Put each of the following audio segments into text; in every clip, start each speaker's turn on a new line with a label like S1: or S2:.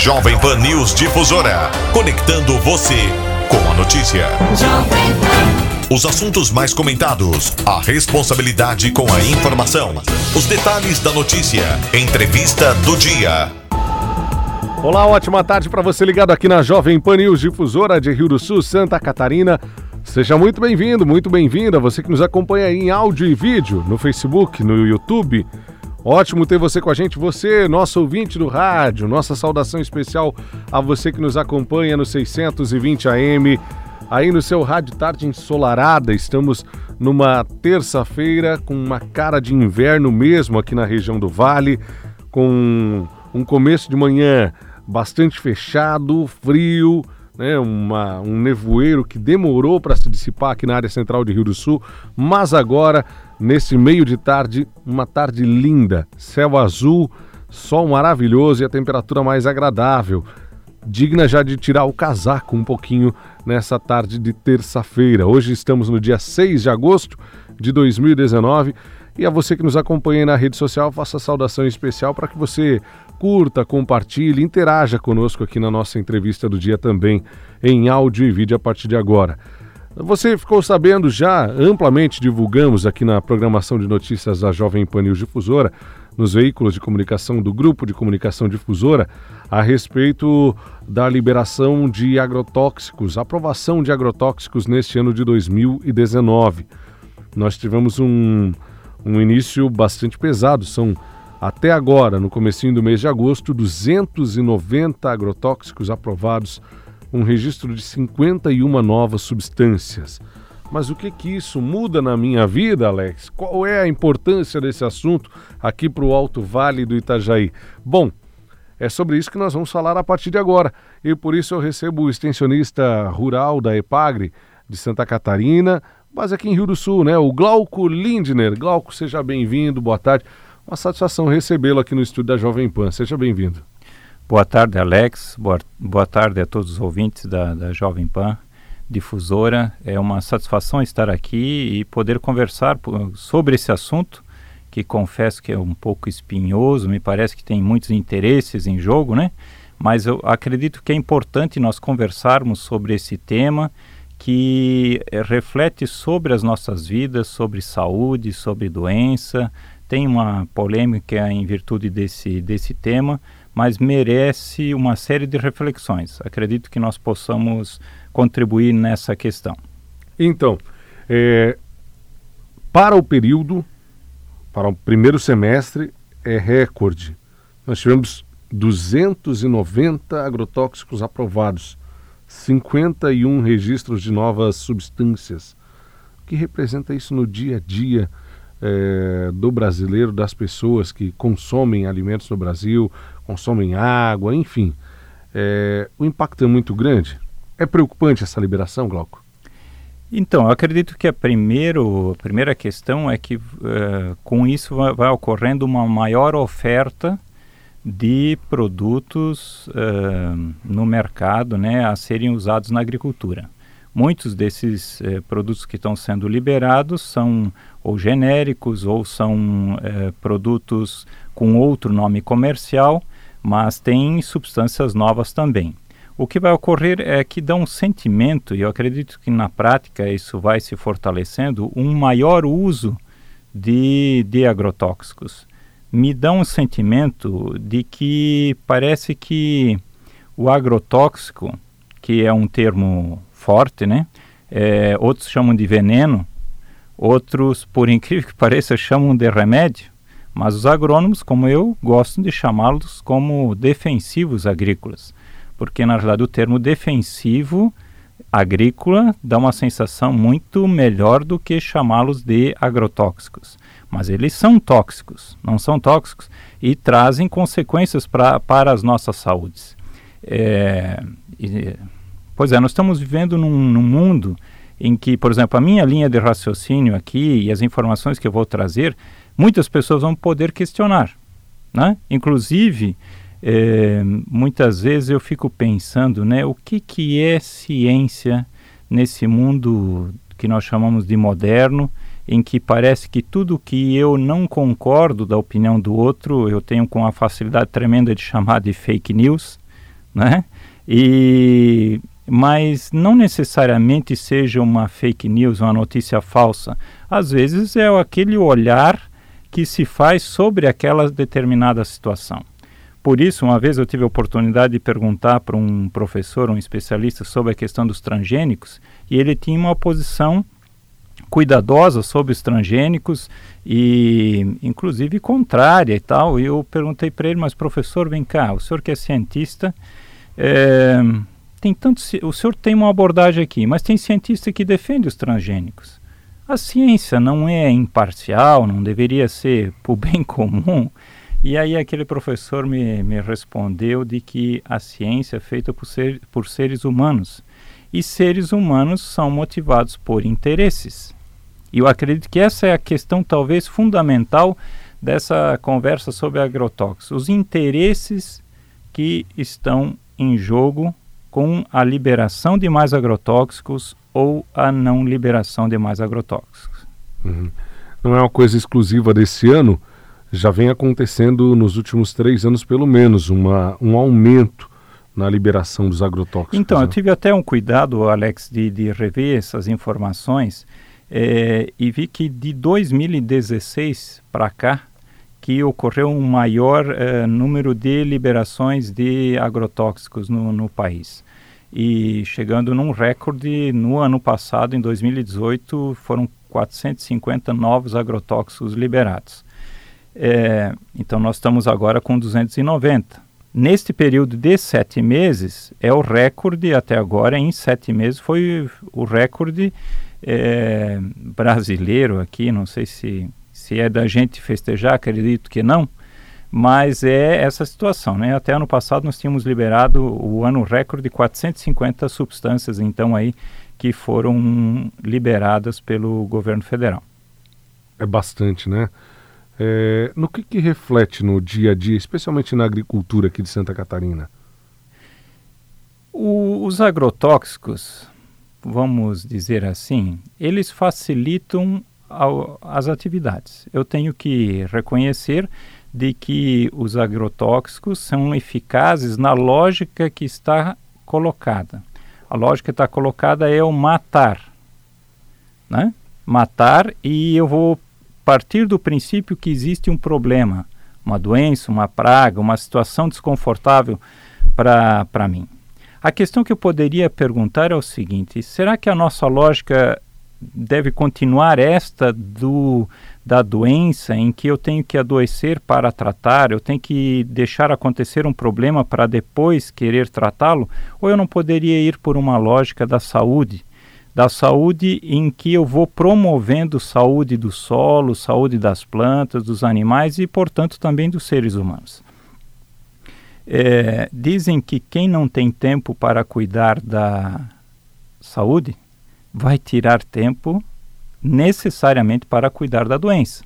S1: Jovem Pan News Difusora, conectando você com a notícia. Os assuntos mais comentados, a responsabilidade com a informação, os detalhes da notícia, entrevista do dia.
S2: Olá, ótima tarde para você ligado aqui na Jovem Pan News Difusora de Rio do Sul, Santa Catarina. Seja muito bem-vindo, muito bem-vinda, você que nos acompanha em áudio e vídeo, no Facebook, no YouTube. Ótimo ter você com a gente, você, nosso ouvinte do rádio. Nossa saudação especial a você que nos acompanha no 620 AM, aí no seu rádio tarde ensolarada. Estamos numa terça-feira com uma cara de inverno mesmo aqui na região do Vale, com um começo de manhã bastante fechado, frio né, uma, um nevoeiro que demorou para se dissipar aqui na área central de Rio do Sul, mas agora, nesse meio de tarde, uma tarde linda, céu azul, sol maravilhoso e a temperatura mais agradável, digna já de tirar o casaco um pouquinho nessa tarde de terça-feira. Hoje estamos no dia 6 de agosto de 2019 e a você que nos acompanha na rede social, faça saudação especial para que você curta, compartilhe, interaja conosco aqui na nossa entrevista do dia também, em áudio e vídeo a partir de agora. Você ficou sabendo já, amplamente divulgamos aqui na programação de notícias da Jovem Pan News Difusora, nos veículos de comunicação do Grupo de Comunicação Difusora, a respeito da liberação de agrotóxicos, aprovação de agrotóxicos neste ano de 2019. Nós tivemos um, um início bastante pesado, são até agora, no comecinho do mês de agosto, 290 agrotóxicos aprovados, um registro de 51 novas substâncias. Mas o que que isso muda na minha vida, Alex? Qual é a importância desse assunto aqui para o Alto Vale do Itajaí? Bom, é sobre isso que nós vamos falar a partir de agora. E por isso eu recebo o extensionista rural da EPAGRE de Santa Catarina, mas aqui em Rio do Sul, né? O Glauco Lindner. Glauco, seja bem-vindo, boa tarde. Uma satisfação recebê-lo aqui no estúdio da Jovem Pan. Seja bem-vindo.
S3: Boa tarde, Alex. Boa, boa tarde a todos os ouvintes da, da Jovem Pan Difusora. É uma satisfação estar aqui e poder conversar sobre esse assunto, que confesso que é um pouco espinhoso, me parece que tem muitos interesses em jogo, né? Mas eu acredito que é importante nós conversarmos sobre esse tema que eh, reflete sobre as nossas vidas, sobre saúde, sobre doença, tem uma polêmica em virtude desse, desse tema, mas merece uma série de reflexões. Acredito que nós possamos contribuir nessa questão.
S2: Então, é, para o período, para o primeiro semestre, é recorde. Nós tivemos 290 agrotóxicos aprovados, 51 registros de novas substâncias. O que representa isso no dia a dia? É, do brasileiro, das pessoas que consomem alimentos no Brasil, consomem água, enfim. É, o impacto é muito grande. É preocupante essa liberação, Glauco?
S3: Então, eu acredito que a, primeiro, a primeira questão é que uh, com isso vai, vai, ocorrendo uma maior oferta de produtos uh, no mercado né, a serem usados na agricultura. Muitos desses uh, produtos que estão sendo liberados são ou genéricos ou são é, produtos com outro nome comercial, mas tem substâncias novas também. O que vai ocorrer é que dá um sentimento, e eu acredito que na prática isso vai se fortalecendo, um maior uso de, de agrotóxicos. Me dá um sentimento de que parece que o agrotóxico, que é um termo forte, né? É, outros chamam de veneno, Outros, por incrível que pareça, chamam de remédio, mas os agrônomos, como eu, gostam de chamá-los como defensivos agrícolas, porque na verdade o termo defensivo agrícola dá uma sensação muito melhor do que chamá-los de agrotóxicos. Mas eles são tóxicos, não são tóxicos e trazem consequências pra, para as nossas saúdes. É, e, pois é, nós estamos vivendo num, num mundo em que, por exemplo, a minha linha de raciocínio aqui e as informações que eu vou trazer, muitas pessoas vão poder questionar. Né? Inclusive, é, muitas vezes eu fico pensando, né, o que, que é ciência nesse mundo que nós chamamos de moderno, em que parece que tudo que eu não concordo da opinião do outro, eu tenho com a facilidade tremenda de chamar de fake news, né? E mas não necessariamente seja uma fake news, uma notícia falsa. Às vezes é aquele olhar que se faz sobre aquela determinada situação. Por isso, uma vez eu tive a oportunidade de perguntar para um professor, um especialista sobre a questão dos transgênicos, e ele tinha uma posição cuidadosa sobre os transgênicos e inclusive contrária e tal. E eu perguntei para ele, mas professor, vem cá, o senhor que é cientista, é, tem tanto, o senhor tem uma abordagem aqui, mas tem cientista que defende os transgênicos. A ciência não é imparcial, não deveria ser para o bem comum. E aí aquele professor me, me respondeu de que a ciência é feita por, ser, por seres humanos. E seres humanos são motivados por interesses. E eu acredito que essa é a questão talvez fundamental dessa conversa sobre agrotóxicos. Os interesses que estão em jogo com a liberação de mais agrotóxicos ou a não liberação de mais agrotóxicos.
S2: Uhum. Não é uma coisa exclusiva desse ano, já vem acontecendo nos últimos três anos, pelo menos, uma, um aumento na liberação dos agrotóxicos.
S3: Então, né? eu tive até um cuidado, Alex, de, de rever essas informações é, e vi que de 2016 para cá, que ocorreu um maior é, número de liberações de agrotóxicos no, no país e chegando num recorde no ano passado, em 2018, foram 450 novos agrotóxicos liberados. É, então nós estamos agora com 290. Neste período de sete meses, é o recorde até agora, em sete meses, foi o recorde é, brasileiro aqui, não sei se, se é da gente festejar, acredito que não, mas é essa situação, né? Até ano passado nós tínhamos liberado o ano recorde de 450 substâncias, então aí que foram liberadas pelo governo federal.
S2: É bastante, né? É, no que, que reflete no dia a dia, especialmente na agricultura aqui de Santa Catarina?
S3: O, os agrotóxicos, vamos dizer assim, eles facilitam ao, as atividades. Eu tenho que reconhecer de que os agrotóxicos são eficazes na lógica que está colocada. A lógica que está colocada é o matar, né? Matar e eu vou partir do princípio que existe um problema, uma doença, uma praga, uma situação desconfortável para mim. A questão que eu poderia perguntar é o seguinte: será que a nossa lógica deve continuar esta do da doença em que eu tenho que adoecer para tratar, eu tenho que deixar acontecer um problema para depois querer tratá-lo, ou eu não poderia ir por uma lógica da saúde, da saúde em que eu vou promovendo saúde do solo, saúde das plantas, dos animais e, portanto, também dos seres humanos. É, dizem que quem não tem tempo para cuidar da saúde vai tirar tempo necessariamente para cuidar da doença.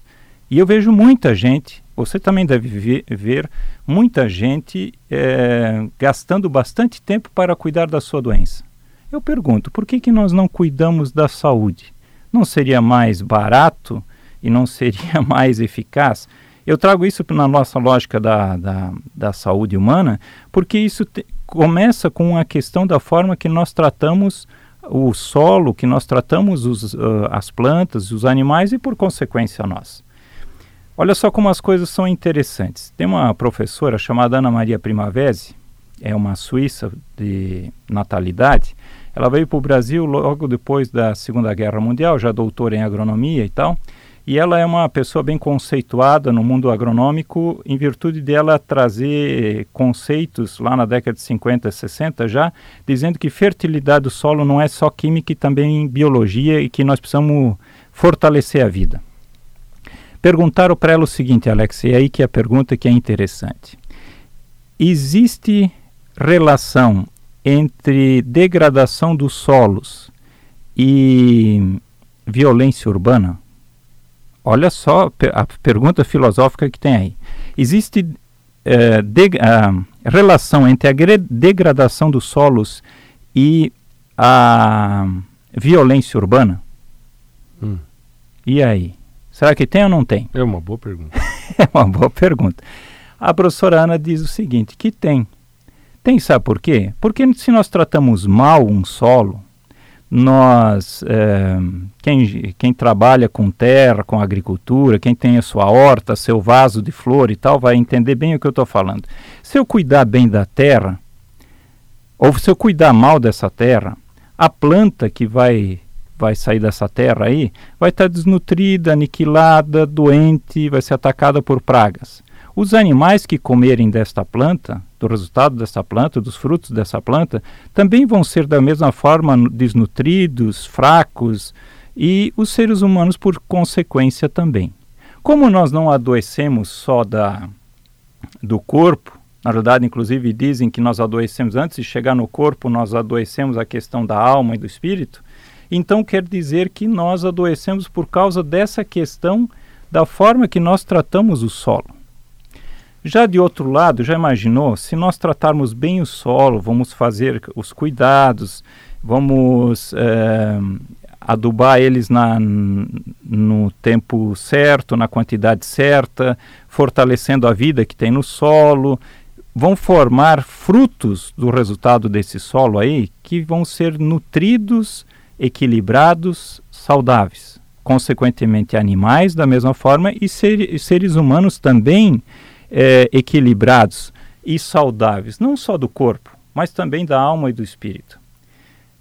S3: E eu vejo muita gente, você também deve ver, muita gente é, gastando bastante tempo para cuidar da sua doença. Eu pergunto, por que, que nós não cuidamos da saúde? Não seria mais barato e não seria mais eficaz? Eu trago isso na nossa lógica da, da, da saúde humana, porque isso te, começa com a questão da forma que nós tratamos o solo, que nós tratamos os, uh, as plantas, os animais e, por consequência, nós. Olha só como as coisas são interessantes. Tem uma professora chamada Ana Maria Primavesi, é uma suíça de natalidade. Ela veio para o Brasil logo depois da Segunda Guerra Mundial, já doutora em agronomia e tal. E ela é uma pessoa bem conceituada no mundo agronômico, em virtude dela trazer conceitos lá na década de 50, 60 já, dizendo que fertilidade do solo não é só química e também biologia e que nós precisamos fortalecer a vida. Perguntaram para ela o seguinte, Alex, e é aí que a pergunta que é interessante. Existe relação entre degradação dos solos e violência urbana? Olha só a pergunta filosófica que tem aí. Existe é, de, relação entre a degradação dos solos e a violência urbana? Hum. E aí? Será que tem ou não tem?
S2: É uma boa pergunta.
S3: é uma boa pergunta. A professora Ana diz o seguinte, que tem. Tem, sabe por quê? Porque se nós tratamos mal um solo, nós, é, quem, quem trabalha com terra, com agricultura, quem tem a sua horta, seu vaso de flor e tal, vai entender bem o que eu estou falando. Se eu cuidar bem da terra, ou se eu cuidar mal dessa terra, a planta que vai vai sair dessa terra aí vai estar tá desnutrida, aniquilada, doente, vai ser atacada por pragas. Os animais que comerem desta planta, do resultado dessa planta, dos frutos dessa planta, também vão ser da mesma forma desnutridos, fracos e os seres humanos por consequência também. Como nós não adoecemos só da do corpo, na verdade, inclusive dizem que nós adoecemos antes de chegar no corpo, nós adoecemos a questão da alma e do espírito. Então quer dizer que nós adoecemos por causa dessa questão da forma que nós tratamos o solo. Já de outro lado, já imaginou, se nós tratarmos bem o solo, vamos fazer os cuidados, vamos é, adubar eles na, no tempo certo, na quantidade certa, fortalecendo a vida que tem no solo, vão formar frutos do resultado desse solo aí que vão ser nutridos, equilibrados, saudáveis. Consequentemente, animais da mesma forma e, ser, e seres humanos também é, equilibrados e saudáveis, não só do corpo, mas também da alma e do espírito.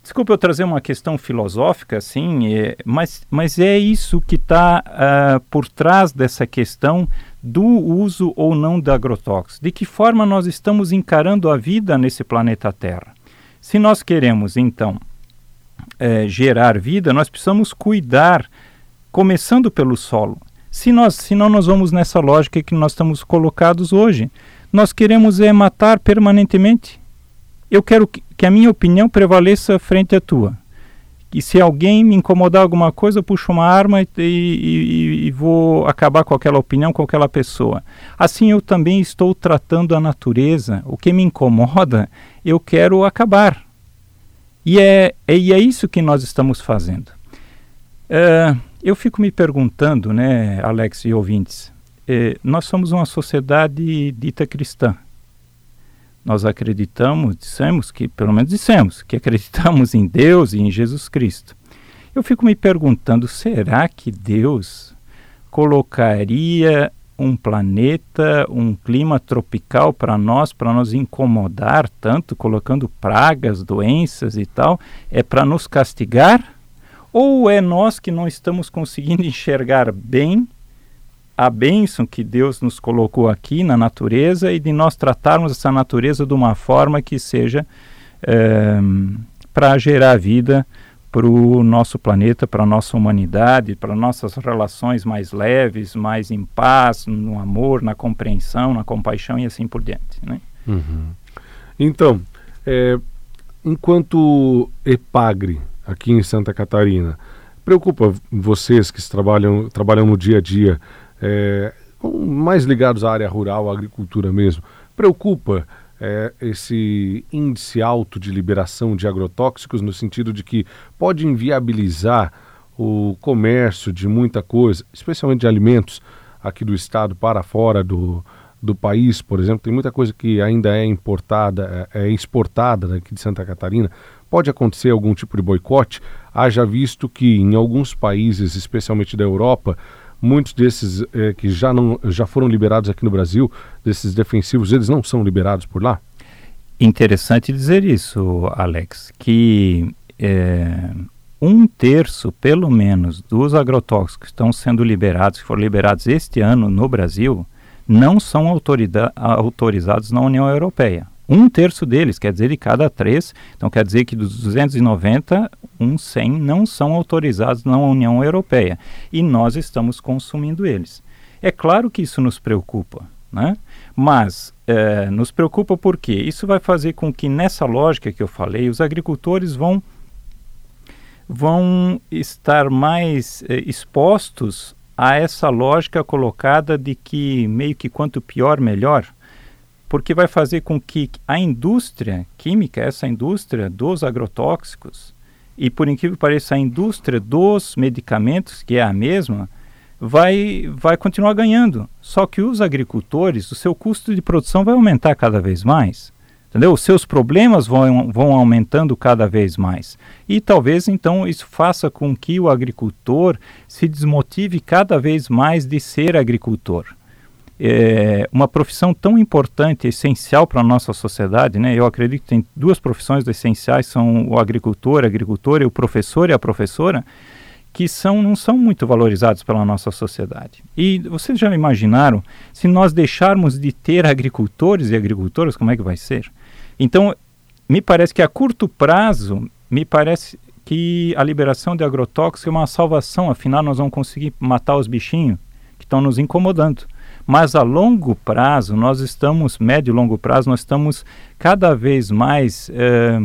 S3: Desculpa eu trazer uma questão filosófica, assim, é, mas, mas é isso que está uh, ah, por trás dessa questão do uso ou não de agrotóxicos. De que forma nós estamos encarando a vida nesse planeta Terra? Se nós queremos, então, é, gerar vida, nós precisamos cuidar, começando pelo solo. Se nós, senão nós vamos nessa lógica que nós estamos colocados hoje. Nós queremos é matar permanentemente. Eu quero que, que a minha opinião prevaleça frente à tua. E se alguém me incomodar alguma coisa, eu puxo uma arma e, e, e, vou acabar com aquela opinião, com aquela pessoa. Assim eu também estou tratando a natureza. O que me incomoda, eu quero acabar. E é, é, e é isso que nós estamos fazendo. É, eu fico me perguntando, né, Alex e ouvintes, é, nós somos uma sociedade dita cristã nós acreditamos, dissemos que, pelo menos dissemos, que acreditamos em Deus e em Jesus Cristo. Eu fico me perguntando, será que Deus colocaria um planeta, um clima tropical para nós, para nos incomodar tanto, colocando pragas, doenças e tal, é para nos castigar? Ou é nós que não estamos conseguindo enxergar bem a bênção que Deus nos colocou aqui na natureza e de nós tratarmos essa natureza de uma forma que seja é, para gerar vida para o nosso planeta, para a nossa humanidade, para nossas relações mais leves, mais em paz, no amor, na compreensão, na compaixão e assim por diante. Né?
S2: Uhum. Então, é, enquanto EPAGRE aqui em Santa Catarina, preocupa vocês que trabalham, trabalham no dia a dia é, mais ligados à área rural, à agricultura mesmo, preocupa é, esse índice alto de liberação de agrotóxicos no sentido de que pode inviabilizar o comércio de muita coisa, especialmente de alimentos aqui do estado para fora do, do país, por exemplo, tem muita coisa que ainda é importada, é, é exportada daqui de Santa Catarina. Pode acontecer algum tipo de boicote, haja visto que em alguns países, especialmente da Europa, muitos desses é, que já, não, já foram liberados aqui no Brasil, desses defensivos, eles não são liberados por lá?
S3: Interessante dizer isso, Alex, que é, um terço, pelo menos, dos agrotóxicos que estão sendo liberados, que foram liberados este ano no Brasil, não são autorizados na União Europeia. Um terço deles, quer dizer, de cada três, então quer dizer que dos 290, uns 100 não são autorizados na União Europeia e nós estamos consumindo eles. É claro que isso nos preocupa, né? mas é, nos preocupa porque isso vai fazer com que nessa lógica que eu falei, os agricultores vão vão estar mais é, expostos a essa lógica colocada de que meio que quanto pior melhor porque vai fazer com que a indústria química, essa indústria dos agrotóxicos, e por incrível que pareça, a indústria dos medicamentos, que é a mesma, vai, vai continuar ganhando. Só que os agricultores, o seu custo de produção vai aumentar cada vez mais. Entendeu? Os seus problemas vão, vão aumentando cada vez mais. E talvez então isso faça com que o agricultor se desmotive cada vez mais de ser agricultor. É uma profissão tão importante, essencial para a nossa sociedade, né? Eu acredito que tem duas profissões essenciais, são o agricultor, a agricultora e o professor e a professora, que são, não são muito valorizados pela nossa sociedade. E vocês já imaginaram, se nós deixarmos de ter agricultores e agricultoras, como é que vai ser? Então, me parece que a curto prazo, me parece que a liberação de agrotóxicos é uma salvação, afinal nós vamos conseguir matar os bichinhos que estão nos incomodando. Mas a longo prazo, nós estamos, médio e longo prazo, nós estamos cada vez mais eh,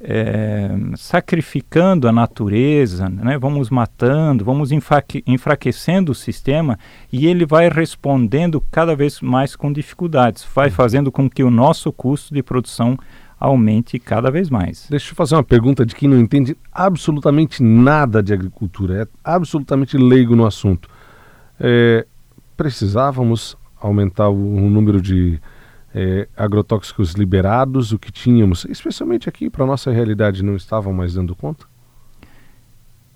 S3: é, sacrificando a natureza, né? vamos matando, vamos enfraquecendo o sistema e ele vai respondendo cada vez mais com dificuldades, vai uhum. fazendo com que o nosso custo de produção aumente cada vez mais.
S2: Deixa eu fazer uma pergunta de quem não entende absolutamente nada de agricultura, é absolutamente leigo no assunto. É, precisávamos aumentar o, o número de é, agrotóxicos liberados, o que tínhamos, especialmente aqui para nossa realidade, não estavam mais dando conta?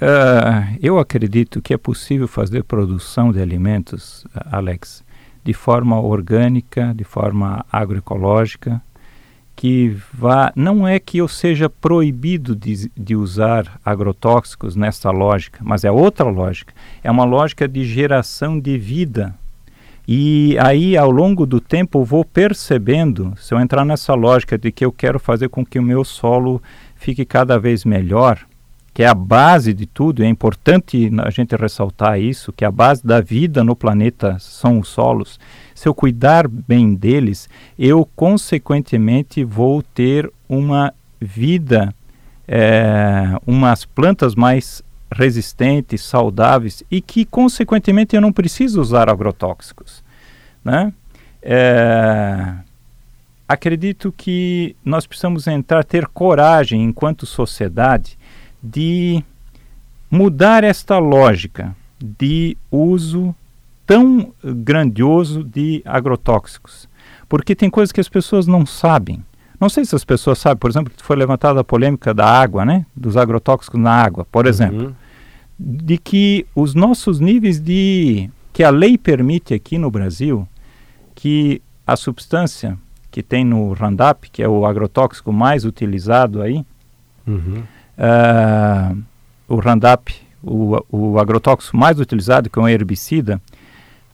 S3: Uh, eu acredito que é possível fazer produção de alimentos, Alex, de forma orgânica, de forma agroecológica, que vá. Não é que eu seja proibido de, de usar agrotóxicos nessa lógica, mas é outra lógica. É uma lógica de geração de vida e aí, ao longo do tempo, eu vou percebendo, se eu entrar nessa lógica de que eu quero fazer com que o meu solo fique cada vez melhor, que é a base de tudo, é importante a gente ressaltar isso, que a base da vida no planeta são os solos. Se eu cuidar bem deles, eu consequentemente vou ter uma vida, é, umas plantas mais resistentes, saudáveis e que, consequentemente, eu não preciso usar agrotóxicos. Né? É, acredito que nós precisamos entrar, ter coragem, enquanto sociedade, de mudar esta lógica de uso tão grandioso de agrotóxicos. Porque tem coisas que as pessoas não sabem. Não sei se as pessoas sabem, por exemplo, que foi levantada a polêmica da água, né? Dos agrotóxicos na água, por exemplo. Uhum de que os nossos níveis de que a lei permite aqui no Brasil que a substância que tem no Roundup, que é o agrotóxico mais utilizado aí, uhum. Uh, o Roundup, o, o agrotóxico mais utilizado, que é um herbicida,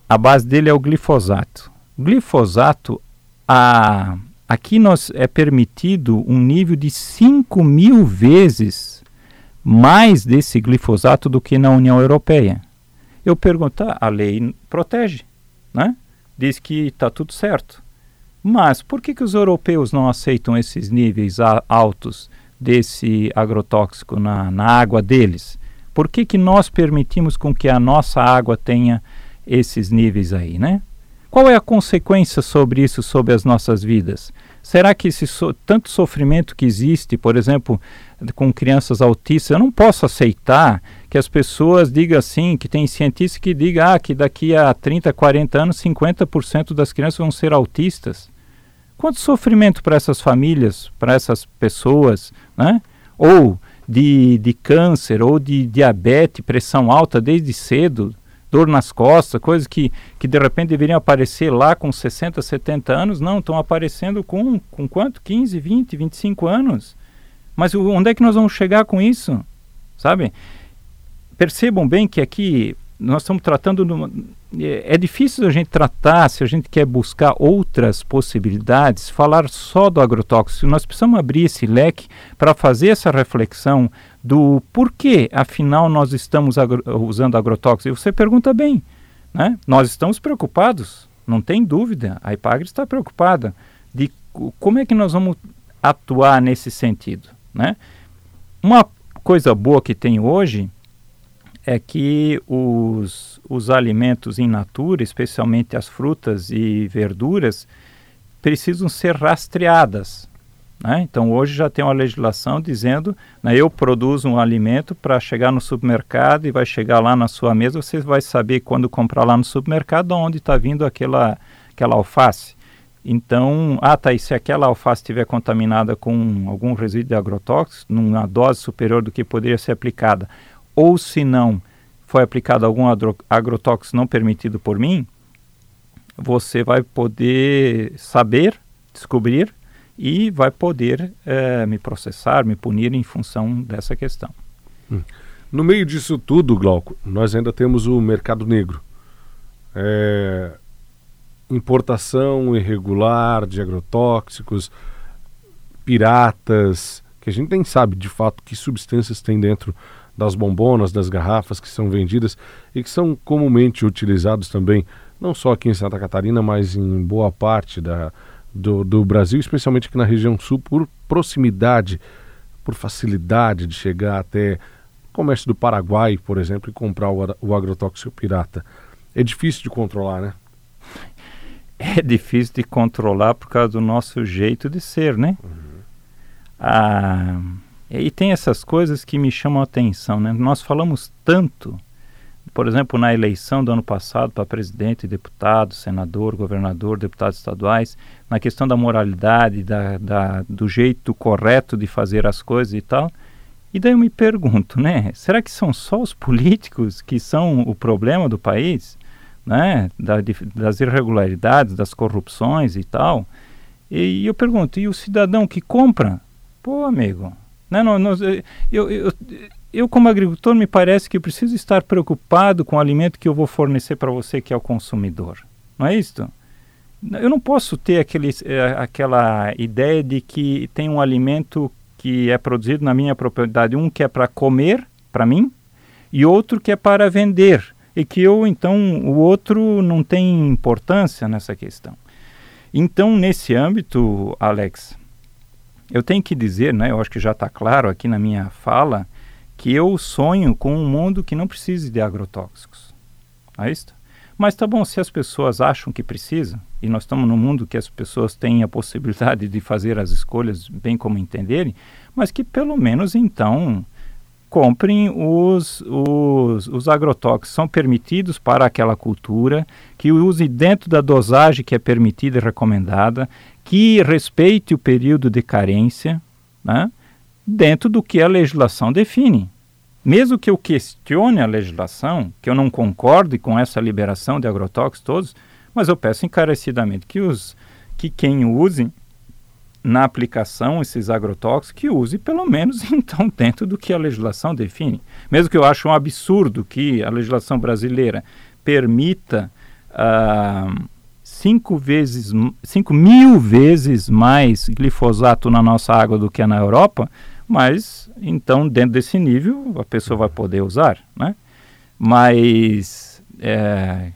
S3: a base dele é o glifosato. O glifosato, a, aqui nós é permitido um nível de 5 mil vezes mais desse glifosato do que na União Europeia. Eu pergunto, ah, a lei protege, né? diz que está tudo certo. Mas por que, que os europeus não aceitam esses níveis altos desse agrotóxico na, na água deles? Por que, que nós permitimos com que a nossa água tenha esses níveis aí, né? Qual é a consequência sobre isso, sobre as nossas vidas? Será que esse so tanto sofrimento que existe, por exemplo, com crianças autistas, eu não posso aceitar que as pessoas digam assim, que tem cientistas que digam ah, que daqui a 30, 40 anos, 50% das crianças vão ser autistas. Quanto sofrimento para essas famílias, para essas pessoas, né? Ou de, de câncer, ou de diabetes, pressão alta desde cedo, dor nas costas, coisas que, que de repente deveriam aparecer lá com 60, 70 anos, não, estão aparecendo com, com quanto? 15, 20, 25 anos. Mas onde é que nós vamos chegar com isso? Sabe? Percebam bem que aqui nós estamos tratando. Numa, é, é difícil a gente tratar, se a gente quer buscar outras possibilidades, falar só do agrotóxico. Nós precisamos abrir esse leque para fazer essa reflexão do porquê, afinal, nós estamos agro usando agrotóxico. E você pergunta bem, né? Nós estamos preocupados, não tem dúvida. A IPAGRE está preocupada de como é que nós vamos atuar nesse sentido. Né? Uma coisa boa que tem hoje é que os, os alimentos in natura, especialmente as frutas e verduras, precisam ser rastreadas. Né? Então hoje já tem uma legislação dizendo, né, eu produzo um alimento para chegar no supermercado e vai chegar lá na sua mesa, você vai saber quando comprar lá no supermercado onde está vindo aquela, aquela alface. Então, ah, tá, e se aquela alface estiver contaminada com algum resíduo de agrotóxico, numa dose superior do que poderia ser aplicada, ou se não foi aplicado algum agrotóxico não permitido por mim, você vai poder saber, descobrir e vai poder é, me processar, me punir em função dessa questão.
S2: Hum. No meio disso tudo, Glauco, nós ainda temos o mercado negro. É, importação irregular de agrotóxicos, piratas, que a gente nem sabe de fato que substâncias tem dentro das bombonas, das garrafas que são vendidas e que são comumente utilizados também, não só aqui em Santa Catarina, mas em boa parte da, do, do Brasil, especialmente aqui na região sul, por proximidade, por facilidade de chegar até o comércio do Paraguai, por exemplo, e comprar o, o agrotóxico pirata. É difícil de controlar, né?
S3: É difícil de controlar por causa do nosso jeito de ser, né? Uhum. Ah, e tem essas coisas que me chamam a atenção, né? Nós falamos tanto por exemplo, na eleição do ano passado para presidente, deputado, senador, governador, deputados estaduais, na questão da moralidade, da, da, do jeito correto de fazer as coisas e tal. E daí eu me pergunto, né? Será que são só os políticos que são o problema do país? Né? Da, de, das irregularidades, das corrupções e tal. E, e, eu pergunto, e o cidadão que compra? Pô, amigo, né? Não, eu, eu, eu, como agricultor, me parece que eu preciso estar preocupado com o alimento que eu vou fornecer para você, que é o consumidor. Não é isso? Eu não posso ter aquele, é, aquela ideia de que tem um alimento que é produzido na minha propriedade, um que é para comer, para mim, e outro que é para vender. E que eu, então, o outro não tem importância nessa questão. Então, nesse âmbito, Alex, eu tenho que dizer, né, eu acho que já está claro aqui na minha fala, que eu sonho com um mundo que não precise de agrotóxicos. É isso? Mas tá bom, se as pessoas acham que precisa, e nós estamos num mundo que as pessoas têm a possibilidade de fazer as escolhas bem como entenderem, mas que pelo menos então comprem os, os, os agrotóxicos são permitidos para aquela cultura, que use dentro da dosagem que é permitida e recomendada, que respeite o período de carência, né? dentro do que a legislação define. Mesmo que eu questione a legislação, que eu não concorde com essa liberação de agrotóxicos todos, mas eu peço encarecidamente que, os, que quem use na aplicação esses agrotóxicos, que use pelo menos então dentro do que a legislação define. Mesmo que eu ache um absurdo que a legislação brasileira permita uh, cinco vezes, cinco mil vezes mais glifosato na nossa água do que na Europa, mas então dentro desse nível a pessoa vai poder usar, né? Mas é,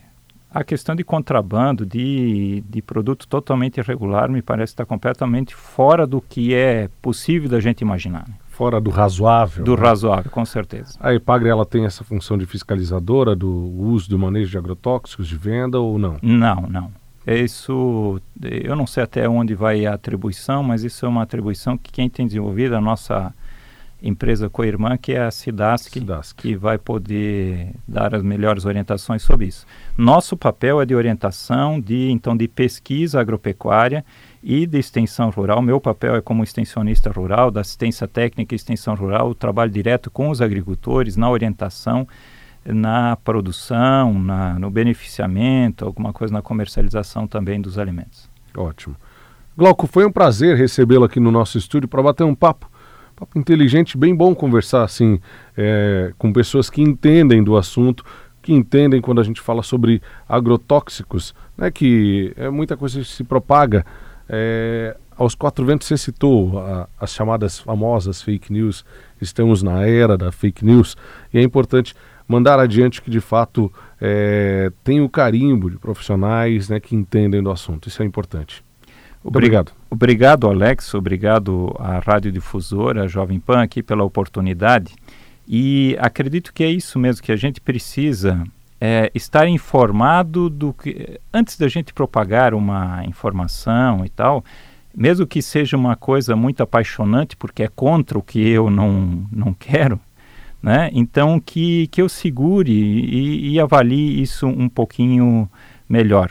S3: a questão de contrabando, de, de produto totalmente irregular, me parece estar completamente fora do que é possível da gente imaginar. Né?
S2: Fora do razoável.
S3: Do né? razoável, com certeza.
S2: A EPAGRE ela tem essa função de fiscalizadora do uso do manejo de agrotóxicos de venda ou não?
S3: Não, não. Isso, eu não sei até onde vai a atribuição, mas isso é uma atribuição que quem tem desenvolvido, a nossa empresa co-irmã, que é a Sidask, que vai poder dar as melhores orientações sobre isso. Nosso papel é de orientação, de então de pesquisa agropecuária e de extensão rural. Meu papel é como extensionista rural, da assistência técnica e extensão rural, o trabalho direto com os agricultores, na orientação, na produção, na, no beneficiamento, alguma coisa na comercialização também dos alimentos.
S2: Ótimo. Glauco, foi um prazer recebê-lo aqui no nosso estúdio para bater um papo. Papo inteligente, bem bom conversar assim é, com pessoas que entendem do assunto, que entendem quando a gente fala sobre agrotóxicos, né, que é muita coisa que se propaga. É, aos quatro ventos você citou a, as chamadas famosas fake news. Estamos na era da fake news e é importante mandar adiante que de fato é, tem o carimbo de profissionais né, que entendem do assunto. Isso é importante. Muito obrigado.
S3: Obrigado, Alex. Obrigado à Rádio Difusora, à Jovem Pan, aqui pela oportunidade. E acredito que é isso mesmo que a gente precisa é, estar informado do que antes da gente propagar uma informação e tal, mesmo que seja uma coisa muito apaixonante porque é contra o que eu não não quero, né? Então, que, que eu segure e, e avalie isso um pouquinho melhor.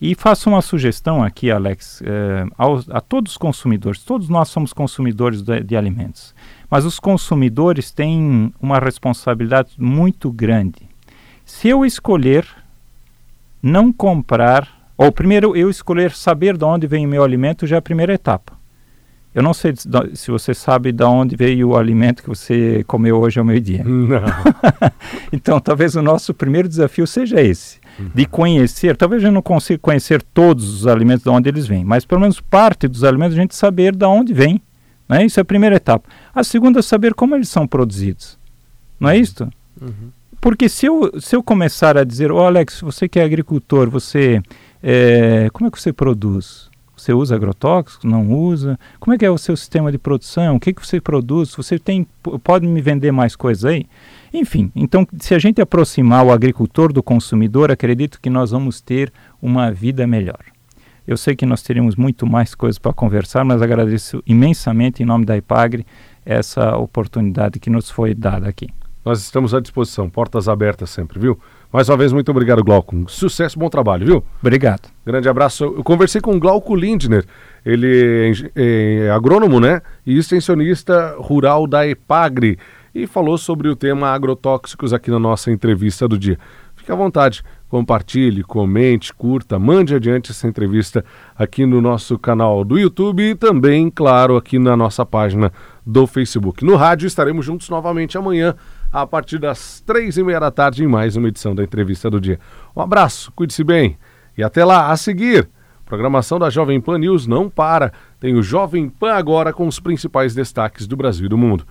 S3: E faço uma sugestão aqui, Alex, eh, aos, a todos os consumidores. Todos nós somos consumidores de, de, alimentos, mas os consumidores têm uma responsabilidade muito grande. Se eu escolher não comprar, ou primeiro eu escolher saber de onde vem o meu alimento, já é a primeira etapa. Eu não sei se você sabe de onde veio o alimento que você comeu hoje ao meio-dia.
S2: Não.
S3: então, talvez o nosso primeiro desafio seja esse de conhecer, talvez a gente não consiga conhecer todos os alimentos de onde eles vêm, mas pelo menos parte dos alimentos a gente saber de onde vem. Né? Isso é a primeira etapa. A segunda é saber como eles são produzidos. Não é isto? Uhum. Porque se eu, se eu começar a dizer, oh, Alex, você que é agricultor, você é, como é que você produz? Você usa agrotóxicos? Não usa? Como é que é o seu sistema de produção? O que, que você produz? Você tem, pode me vender mais coisas aí? Enfim, então se a gente aproximar o agricultor do consumidor, acredito que nós vamos ter uma vida melhor. Eu sei que nós teremos muito mais coisas para conversar, mas agradeço imensamente em nome da IPAGRE essa oportunidade que nos foi dada aqui.
S2: Nós estamos à disposição, portas abertas sempre, viu? Mais uma vez, muito obrigado, Glauco. Sucesso, bom trabalho, viu?
S3: Obrigado.
S2: Grande abraço. Eu conversei com o Glauco Lindner, ele é, é agrônomo, né? E extensionista rural da EPAGRE e falou sobre o tema agrotóxicos aqui na nossa entrevista do dia. Fique à vontade, compartilhe, comente, curta, mande adiante essa entrevista aqui no nosso canal do YouTube e também, claro, aqui na nossa página do Facebook. No rádio estaremos juntos novamente amanhã a partir das três e meia da tarde em mais uma edição da entrevista do dia. Um abraço, cuide-se bem e até lá. A seguir, programação da Jovem Pan News não para. Tem o Jovem Pan agora com os principais destaques do Brasil e do mundo.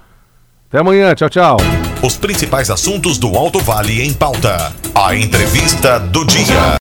S2: Até amanhã, tchau, tchau.
S1: Os principais assuntos do Alto Vale em pauta. A entrevista do dia.